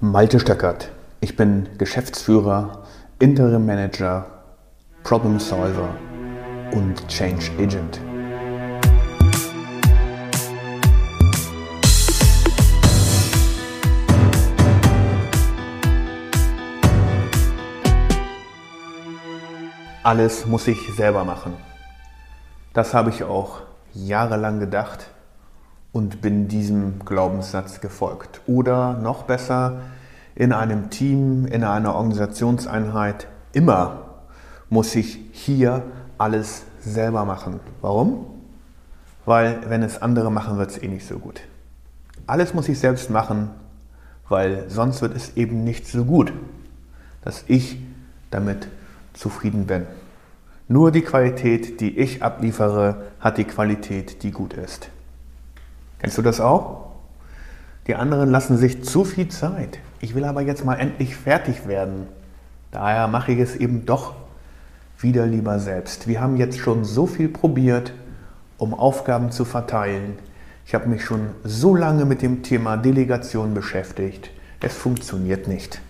Malte Stöckert. Ich bin Geschäftsführer, Interim Manager, Problem Solver und Change Agent. Alles muss ich selber machen. Das habe ich auch jahrelang gedacht und bin diesem Glaubenssatz gefolgt. Oder noch besser, in einem Team, in einer Organisationseinheit, immer muss ich hier alles selber machen. Warum? Weil wenn es andere machen, wird es eh nicht so gut. Alles muss ich selbst machen, weil sonst wird es eben nicht so gut, dass ich damit zufrieden bin. Nur die Qualität, die ich abliefere, hat die Qualität, die gut ist. Kennst du das auch? Die anderen lassen sich zu viel Zeit. Ich will aber jetzt mal endlich fertig werden. Daher mache ich es eben doch wieder lieber selbst. Wir haben jetzt schon so viel probiert, um Aufgaben zu verteilen. Ich habe mich schon so lange mit dem Thema Delegation beschäftigt. Es funktioniert nicht.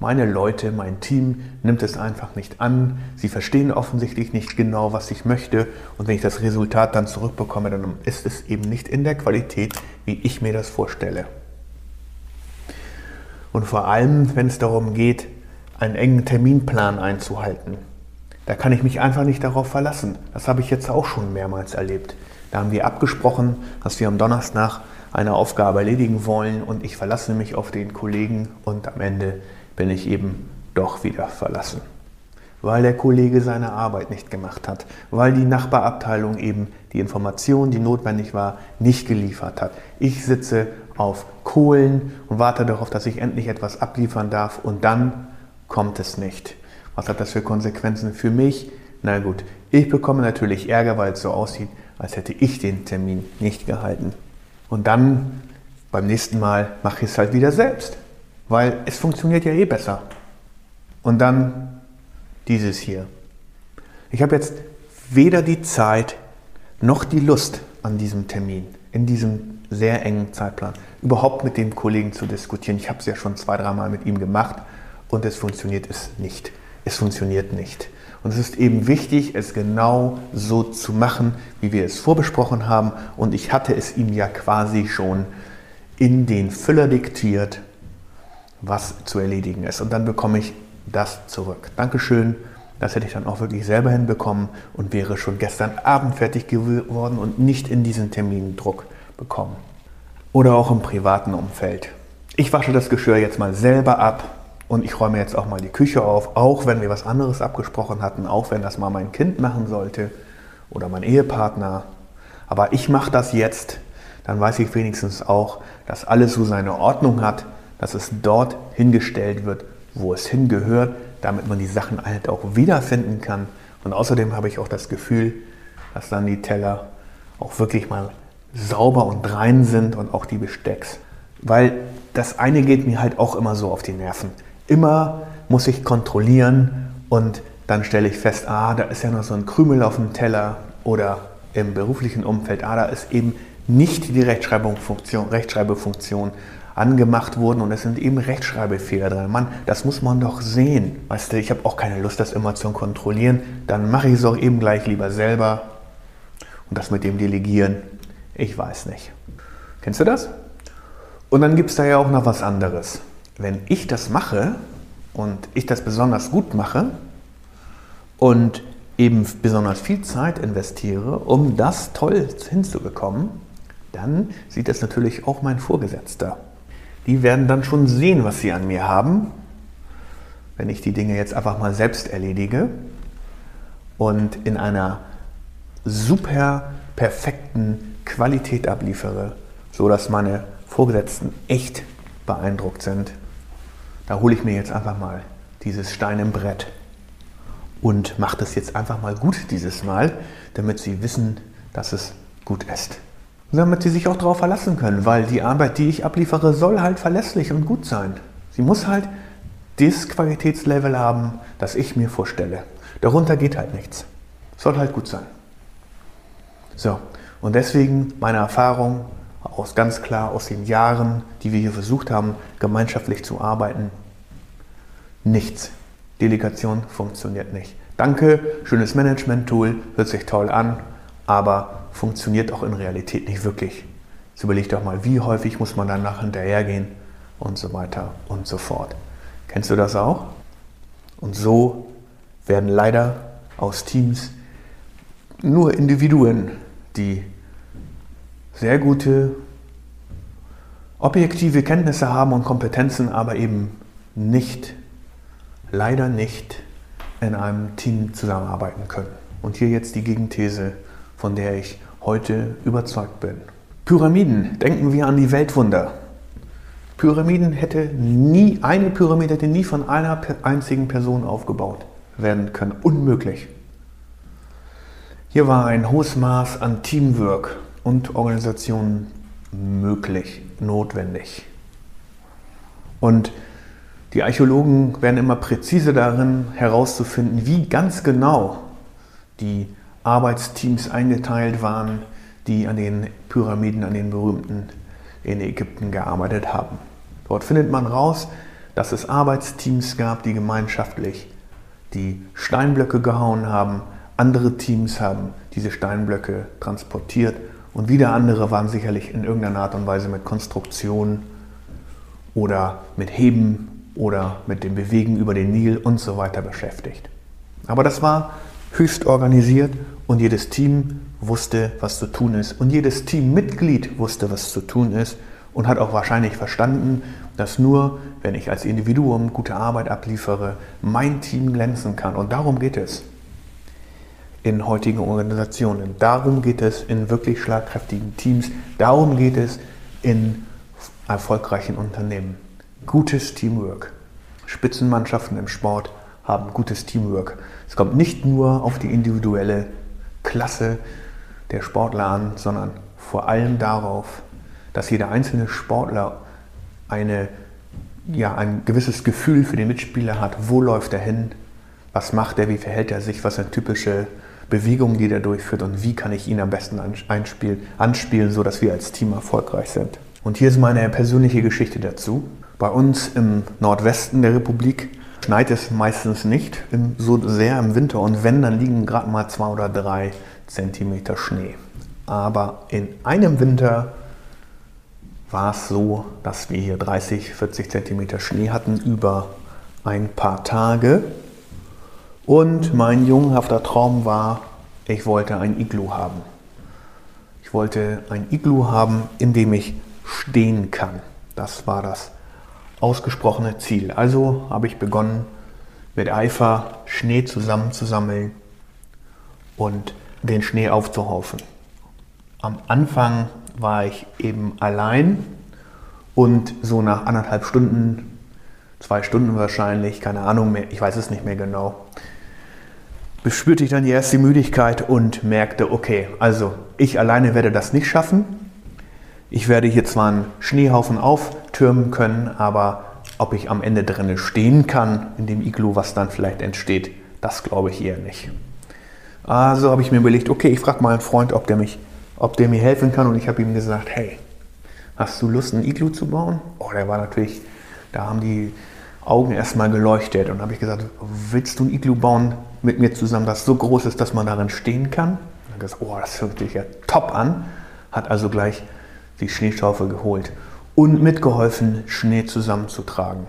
Meine Leute, mein Team nimmt es einfach nicht an. Sie verstehen offensichtlich nicht genau, was ich möchte. Und wenn ich das Resultat dann zurückbekomme, dann ist es eben nicht in der Qualität, wie ich mir das vorstelle. Und vor allem, wenn es darum geht, einen engen Terminplan einzuhalten. Da kann ich mich einfach nicht darauf verlassen. Das habe ich jetzt auch schon mehrmals erlebt. Da haben wir abgesprochen, dass wir am Donnerstag eine Aufgabe erledigen wollen und ich verlasse mich auf den Kollegen und am Ende bin ich eben doch wieder verlassen. Weil der Kollege seine Arbeit nicht gemacht hat, weil die Nachbarabteilung eben die Information, die notwendig war, nicht geliefert hat. Ich sitze auf Kohlen und warte darauf, dass ich endlich etwas abliefern darf und dann kommt es nicht. Was hat das für Konsequenzen für mich? Na gut, ich bekomme natürlich Ärger, weil es so aussieht, als hätte ich den Termin nicht gehalten. Und dann beim nächsten Mal mache ich es halt wieder selbst weil es funktioniert ja eh besser. Und dann dieses hier. Ich habe jetzt weder die Zeit noch die Lust an diesem Termin, in diesem sehr engen Zeitplan, überhaupt mit dem Kollegen zu diskutieren. Ich habe es ja schon zwei, dreimal mit ihm gemacht und es funktioniert es nicht. Es funktioniert nicht. Und es ist eben wichtig, es genau so zu machen, wie wir es vorbesprochen haben. Und ich hatte es ihm ja quasi schon in den Füller diktiert was zu erledigen ist. Und dann bekomme ich das zurück. Dankeschön. Das hätte ich dann auch wirklich selber hinbekommen und wäre schon gestern Abend fertig geworden und nicht in diesen Termindruck bekommen. Oder auch im privaten Umfeld. Ich wasche das Geschirr jetzt mal selber ab und ich räume jetzt auch mal die Küche auf, auch wenn wir was anderes abgesprochen hatten, auch wenn das mal mein Kind machen sollte oder mein Ehepartner. Aber ich mache das jetzt, dann weiß ich wenigstens auch, dass alles so seine Ordnung hat dass es dort hingestellt wird, wo es hingehört, damit man die Sachen halt auch wiederfinden kann. Und außerdem habe ich auch das Gefühl, dass dann die Teller auch wirklich mal sauber und rein sind und auch die Bestecks. Weil das eine geht mir halt auch immer so auf die Nerven. Immer muss ich kontrollieren und dann stelle ich fest, ah, da ist ja noch so ein Krümel auf dem Teller oder im beruflichen Umfeld, ah, da ist eben nicht die Rechtschreibungsfunktion, Rechtschreibefunktion angemacht wurden und es sind eben Rechtschreibfehler drin. Mann, das muss man doch sehen. Weißt du, ich habe auch keine Lust, das immer zu kontrollieren. Dann mache ich es auch eben gleich lieber selber. Und das mit dem Delegieren, ich weiß nicht. Kennst du das? Und dann gibt es da ja auch noch was anderes. Wenn ich das mache und ich das besonders gut mache und eben besonders viel Zeit investiere, um das toll hinzubekommen, dann sieht das natürlich auch mein Vorgesetzter die werden dann schon sehen, was sie an mir haben, wenn ich die Dinge jetzt einfach mal selbst erledige und in einer super perfekten Qualität abliefere, so dass meine Vorgesetzten echt beeindruckt sind. Da hole ich mir jetzt einfach mal dieses Stein im Brett und mache das jetzt einfach mal gut dieses Mal, damit sie wissen, dass es gut ist damit sie sich auch darauf verlassen können, weil die Arbeit, die ich abliefere, soll halt verlässlich und gut sein. Sie muss halt das Qualitätslevel haben, das ich mir vorstelle. Darunter geht halt nichts. Soll halt gut sein. So, und deswegen meine Erfahrung aus ganz klar aus den Jahren, die wir hier versucht haben, gemeinschaftlich zu arbeiten, nichts. Delegation funktioniert nicht. Danke, schönes Management-Tool, hört sich toll an, aber funktioniert auch in Realität nicht wirklich. Jetzt überleg doch mal, wie häufig muss man danach hinterhergehen und so weiter und so fort. Kennst du das auch? Und so werden leider aus Teams nur Individuen, die sehr gute objektive Kenntnisse haben und Kompetenzen, aber eben nicht, leider nicht in einem Team zusammenarbeiten können. Und hier jetzt die Gegenthese, von der ich heute überzeugt bin. Pyramiden, denken wir an die Weltwunder. Pyramiden hätte nie, eine Pyramide hätte nie von einer einzigen Person aufgebaut werden können. Unmöglich. Hier war ein hohes Maß an Teamwork und Organisation möglich, notwendig. Und die Archäologen werden immer präzise darin herauszufinden, wie ganz genau die Arbeitsteams eingeteilt waren, die an den Pyramiden, an den berühmten in Ägypten gearbeitet haben. Dort findet man raus, dass es Arbeitsteams gab, die gemeinschaftlich die Steinblöcke gehauen haben. Andere Teams haben diese Steinblöcke transportiert und wieder andere waren sicherlich in irgendeiner Art und Weise mit Konstruktion oder mit Heben oder mit dem Bewegen über den Nil und so weiter beschäftigt. Aber das war höchst organisiert und jedes Team wusste, was zu tun ist. Und jedes Teammitglied wusste, was zu tun ist und hat auch wahrscheinlich verstanden, dass nur, wenn ich als Individuum gute Arbeit abliefere, mein Team glänzen kann. Und darum geht es in heutigen Organisationen. Darum geht es in wirklich schlagkräftigen Teams. Darum geht es in erfolgreichen Unternehmen. Gutes Teamwork. Spitzenmannschaften im Sport haben gutes Teamwork. Es kommt nicht nur auf die individuelle Klasse der Sportler an, sondern vor allem darauf, dass jeder einzelne Sportler eine, ja, ein gewisses Gefühl für den Mitspieler hat. Wo läuft er hin? Was macht er? Wie verhält er sich? Was sind typische Bewegungen, die er durchführt? Und wie kann ich ihn am besten einspielen, anspielen, sodass wir als Team erfolgreich sind? Und hier ist meine persönliche Geschichte dazu. Bei uns im Nordwesten der Republik schneit es meistens nicht so sehr im Winter und wenn, dann liegen gerade mal zwei oder drei Zentimeter Schnee. Aber in einem Winter war es so, dass wir hier 30, 40 Zentimeter Schnee hatten über ein paar Tage. Und mein jungenhafter Traum war, ich wollte ein Iglu haben. Ich wollte ein Iglu haben, in dem ich stehen kann. Das war das ausgesprochene Ziel. Also habe ich begonnen, mit Eifer Schnee zusammenzusammeln und den Schnee aufzuhaufen. Am Anfang war ich eben allein und so nach anderthalb Stunden, zwei Stunden wahrscheinlich, keine Ahnung mehr, ich weiß es nicht mehr genau, bespürte ich dann die erste Müdigkeit und merkte, okay, also ich alleine werde das nicht schaffen. Ich werde hier zwar einen Schneehaufen auftürmen können, aber ob ich am Ende drinnen stehen kann in dem Iglu, was dann vielleicht entsteht, das glaube ich eher nicht. Also habe ich mir überlegt, okay, ich frage mal einen Freund, ob der mich ob der mir helfen kann. Und ich habe ihm gesagt, hey, hast du Lust, ein Iglu zu bauen? Oh, der war natürlich, da haben die Augen erstmal geleuchtet. Und habe ich gesagt, willst du ein Iglu bauen mit mir zusammen, das so groß ist, dass man darin stehen kann? Und hat gesagt, oh, das hört sich ja top an. Hat also gleich die Schneeschaufel geholt und mitgeholfen, Schnee zusammenzutragen.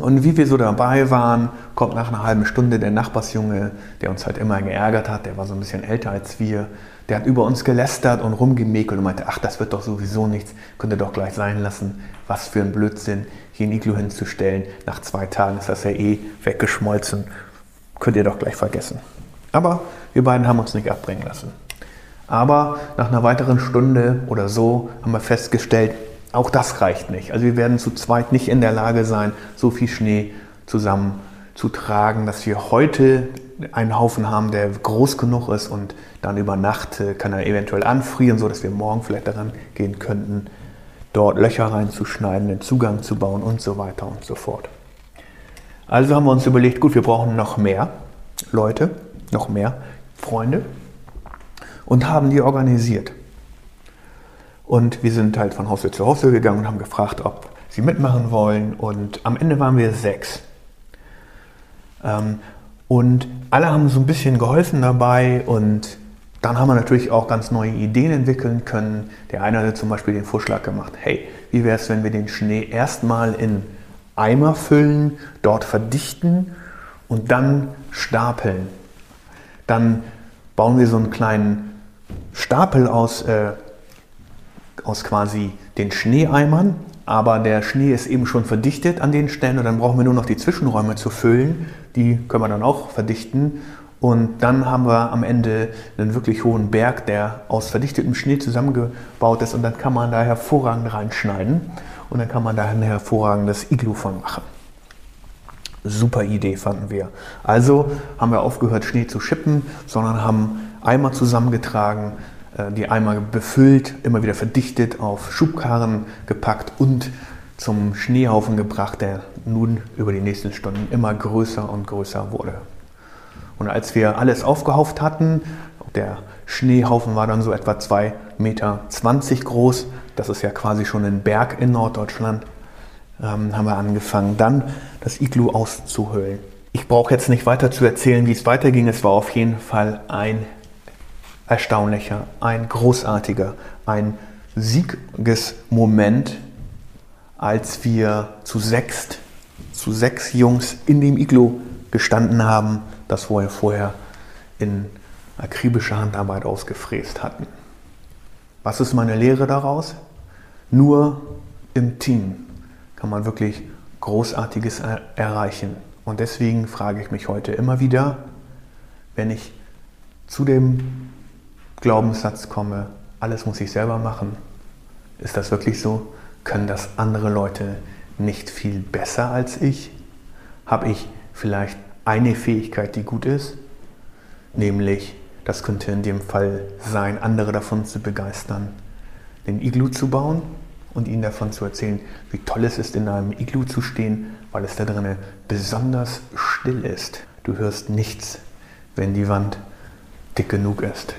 Und wie wir so dabei waren, kommt nach einer halben Stunde der Nachbarsjunge, der uns halt immer geärgert hat, der war so ein bisschen älter als wir, der hat über uns gelästert und rumgemäkelt und meinte, ach, das wird doch sowieso nichts, könnt ihr doch gleich sein lassen. Was für ein Blödsinn, hier ein Iglu hinzustellen. Nach zwei Tagen ist das ja eh weggeschmolzen. Könnt ihr doch gleich vergessen. Aber wir beiden haben uns nicht abbringen lassen. Aber nach einer weiteren Stunde oder so haben wir festgestellt, auch das reicht nicht. Also wir werden zu zweit nicht in der Lage sein, so viel Schnee zusammen zu tragen, dass wir heute einen Haufen haben, der groß genug ist und dann über Nacht äh, kann er eventuell anfrieren, sodass wir morgen vielleicht daran gehen könnten, dort Löcher reinzuschneiden, den Zugang zu bauen und so weiter und so fort. Also haben wir uns überlegt, gut, wir brauchen noch mehr Leute, noch mehr Freunde und haben die organisiert. Und wir sind halt von Haustür zu Haustür gegangen und haben gefragt, ob sie mitmachen wollen. Und am Ende waren wir sechs. Ähm, und alle haben so ein bisschen geholfen dabei und dann haben wir natürlich auch ganz neue Ideen entwickeln können. Der eine hat zum Beispiel den Vorschlag gemacht, hey, wie wäre es, wenn wir den Schnee erstmal in Eimer füllen, dort verdichten und dann stapeln. Dann bauen wir so einen kleinen Stapel aus, äh, aus quasi den Schneeeimern, aber der Schnee ist eben schon verdichtet an den Stellen und dann brauchen wir nur noch die Zwischenräume zu füllen. Die können wir dann auch verdichten und dann haben wir am Ende einen wirklich hohen Berg, der aus verdichtetem Schnee zusammengebaut ist und dann kann man da hervorragend reinschneiden und dann kann man da ein hervorragendes Iglu von machen. Super Idee fanden wir. Also haben wir aufgehört, Schnee zu schippen, sondern haben Eimer zusammengetragen, die Eimer befüllt, immer wieder verdichtet, auf Schubkarren gepackt und zum Schneehaufen gebracht, der nun über die nächsten Stunden immer größer und größer wurde. Und als wir alles aufgehauft hatten, der Schneehaufen war dann so etwa 2,20 Meter groß, das ist ja quasi schon ein Berg in Norddeutschland, ähm, haben wir angefangen, dann das Iglu auszuhöhlen. Ich brauche jetzt nicht weiter zu erzählen, wie es weiterging. Es war auf jeden Fall ein erstaunlicher, ein großartiger, ein sieges Moment, als wir zu sechst, zu sechs Jungs in dem Iglu gestanden haben das wir vorher in akribischer Handarbeit ausgefräst hatten. Was ist meine Lehre daraus? Nur im Team kann man wirklich Großartiges er erreichen. Und deswegen frage ich mich heute immer wieder, wenn ich zu dem Glaubenssatz komme, alles muss ich selber machen, ist das wirklich so? Können das andere Leute nicht viel besser als ich? Habe ich vielleicht eine Fähigkeit, die gut ist, nämlich, das könnte in dem Fall sein, andere davon zu begeistern, den Iglu zu bauen und ihnen davon zu erzählen, wie toll es ist, in einem Iglu zu stehen, weil es da drinnen besonders still ist. Du hörst nichts, wenn die Wand dick genug ist.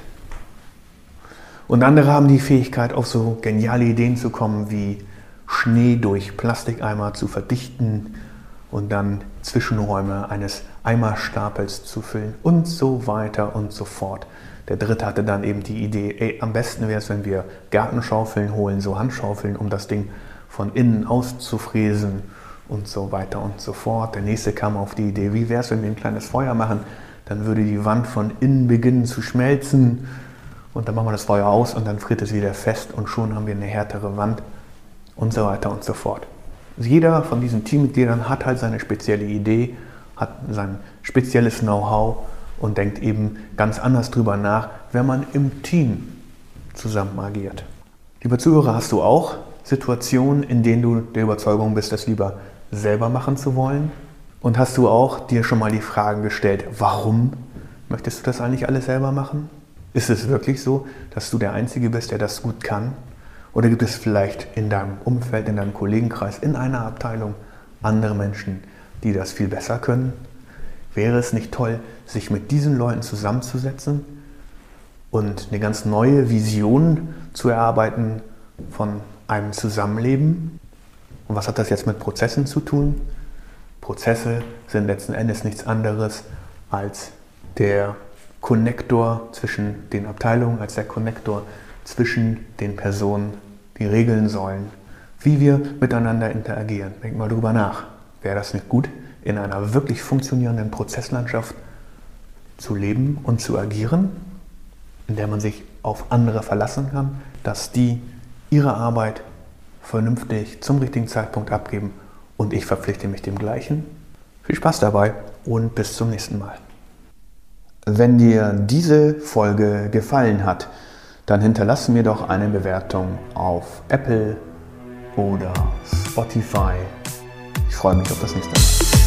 Und andere haben die Fähigkeit, auf so geniale Ideen zu kommen, wie Schnee durch Plastikeimer zu verdichten und dann Zwischenräume eines Eimerstapels zu füllen und so weiter und so fort. Der dritte hatte dann eben die Idee, ey, am besten wäre es, wenn wir Gartenschaufeln holen, so Handschaufeln, um das Ding von innen auszufräsen und so weiter und so fort. Der nächste kam auf die Idee, wie wäre es, wenn wir ein kleines Feuer machen, dann würde die Wand von innen beginnen zu schmelzen und dann machen wir das Feuer aus und dann friert es wieder fest und schon haben wir eine härtere Wand und so weiter und so fort. Jeder von diesen Teammitgliedern hat halt seine spezielle Idee, hat sein spezielles Know-how und denkt eben ganz anders drüber nach, wenn man im Team zusammen agiert. Lieber Zuhörer, hast du auch Situationen, in denen du der Überzeugung bist, das lieber selber machen zu wollen? Und hast du auch dir schon mal die Fragen gestellt, warum möchtest du das eigentlich alles selber machen? Ist es wirklich so, dass du der Einzige bist, der das gut kann? Oder gibt es vielleicht in deinem Umfeld, in deinem Kollegenkreis, in einer Abteilung andere Menschen, die das viel besser können? Wäre es nicht toll, sich mit diesen Leuten zusammenzusetzen und eine ganz neue Vision zu erarbeiten von einem Zusammenleben? Und was hat das jetzt mit Prozessen zu tun? Prozesse sind letzten Endes nichts anderes als der Konnektor zwischen den Abteilungen, als der Konnektor zwischen den Personen, die regeln sollen, wie wir miteinander interagieren. Denk mal drüber nach. Wäre das nicht gut, in einer wirklich funktionierenden Prozesslandschaft zu leben und zu agieren, in der man sich auf andere verlassen kann, dass die ihre Arbeit vernünftig zum richtigen Zeitpunkt abgeben und ich verpflichte mich dem gleichen. Viel Spaß dabei und bis zum nächsten Mal. Wenn dir diese Folge gefallen hat, dann hinterlass mir doch eine Bewertung auf Apple oder Spotify. Ich freue mich auf das nächste Mal.